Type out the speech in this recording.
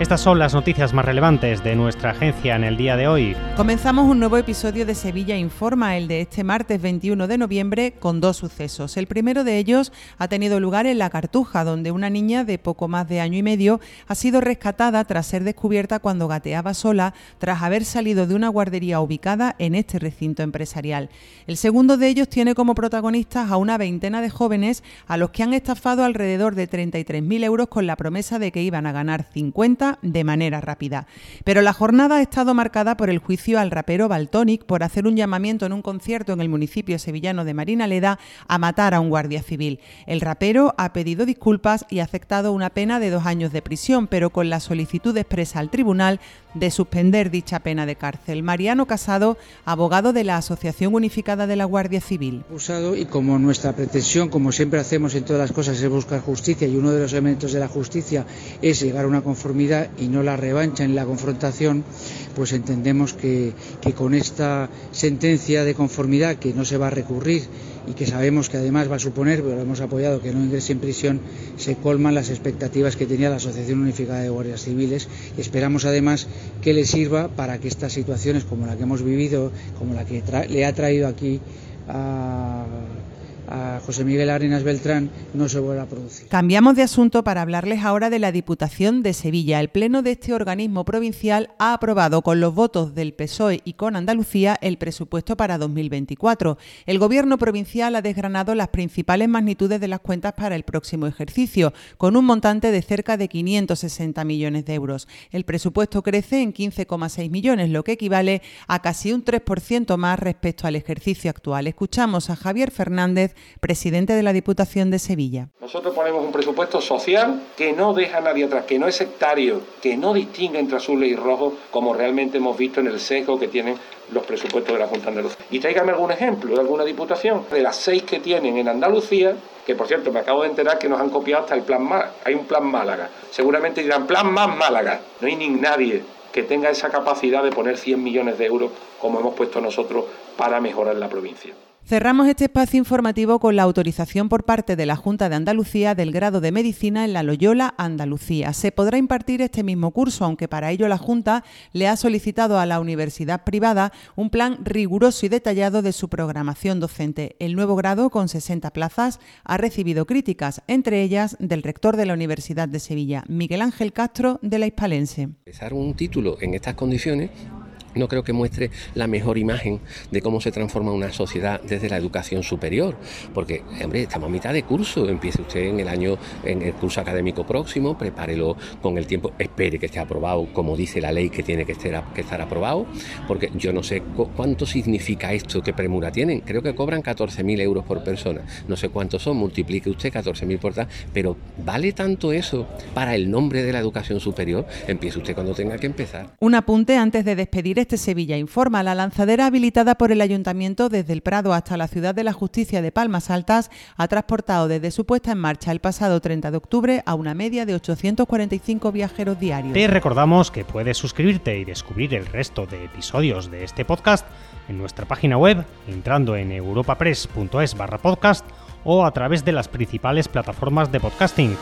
Estas son las noticias más relevantes de nuestra agencia en el día de hoy. Comenzamos un nuevo episodio de Sevilla Informa, el de este martes 21 de noviembre, con dos sucesos. El primero de ellos ha tenido lugar en La Cartuja, donde una niña de poco más de año y medio ha sido rescatada tras ser descubierta cuando gateaba sola, tras haber salido de una guardería ubicada en este recinto empresarial. El segundo de ellos tiene como protagonistas a una veintena de jóvenes a los que han estafado alrededor de 33.000 euros con la promesa de que iban a ganar 50 de manera rápida. Pero la jornada ha estado marcada por el juicio al rapero Baltonic por hacer un llamamiento en un concierto en el municipio sevillano de Marinaleda a matar a un guardia civil. El rapero ha pedido disculpas y aceptado una pena de dos años de prisión, pero con la solicitud expresa al tribunal de suspender dicha pena de cárcel. Mariano Casado, abogado de la Asociación Unificada de la Guardia Civil. Y como nuestra pretensión, como siempre hacemos en todas las cosas, es buscar justicia y uno de los elementos de la justicia es llegar a una conformidad y no la revancha en la confrontación, pues entendemos que, que con esta sentencia de conformidad que no se va a recurrir y que sabemos que además va a suponer, pero hemos apoyado que no ingrese en prisión, se colman las expectativas que tenía la Asociación Unificada de Guardias Civiles y esperamos además que le sirva para que estas situaciones como la que hemos vivido, como la que le ha traído aquí a a José Miguel Arenas Beltrán no se vuelva a producir. Cambiamos de asunto para hablarles ahora de la Diputación de Sevilla. El Pleno de este organismo provincial ha aprobado con los votos del PSOE y con Andalucía el presupuesto para 2024. El Gobierno provincial ha desgranado las principales magnitudes de las cuentas para el próximo ejercicio, con un montante de cerca de 560 millones de euros. El presupuesto crece en 15,6 millones, lo que equivale a casi un 3% más respecto al ejercicio actual. Escuchamos a Javier Fernández, presidente de la Diputación de Sevilla. Nosotros ponemos un presupuesto social que no deja a nadie atrás, que no es sectario, que no distingue entre azul y rojo, como realmente hemos visto en el sesgo que tienen los presupuestos de la Junta de Andalucía. Y tráigame algún ejemplo de alguna diputación, de las seis que tienen en Andalucía, que por cierto me acabo de enterar que nos han copiado hasta el plan Málaga. Hay un plan Málaga. Seguramente dirán plan más Málaga. No hay ni nadie que tenga esa capacidad de poner 100 millones de euros como hemos puesto nosotros para mejorar la provincia. Cerramos este espacio informativo con la autorización por parte de la Junta de Andalucía del grado de Medicina en la Loyola Andalucía. Se podrá impartir este mismo curso, aunque para ello la Junta le ha solicitado a la universidad privada un plan riguroso y detallado de su programación docente. El nuevo grado, con 60 plazas, ha recibido críticas, entre ellas del rector de la Universidad de Sevilla, Miguel Ángel Castro, de la Hispalense. un título en estas condiciones no creo que muestre la mejor imagen de cómo se transforma una sociedad desde la educación superior, porque, hombre, estamos a mitad de curso, empiece usted en el año, en el curso académico próximo, prepárelo con el tiempo, espere que esté aprobado, como dice la ley que tiene que estar, que estar aprobado, porque yo no sé cuánto significa esto, qué premura tienen, creo que cobran 14.000 euros por persona, no sé cuántos son, multiplique usted 14.000 por tal, pero ¿vale tanto eso para el nombre de la educación superior? Empiece usted cuando tenga que empezar. Un apunte antes de despedir este Sevilla informa, la lanzadera habilitada por el Ayuntamiento desde el Prado hasta la Ciudad de la Justicia de Palmas Altas ha transportado desde su puesta en marcha el pasado 30 de octubre a una media de 845 viajeros diarios. Te recordamos que puedes suscribirte y descubrir el resto de episodios de este podcast en nuestra página web entrando en europapress.es barra podcast o a través de las principales plataformas de podcasting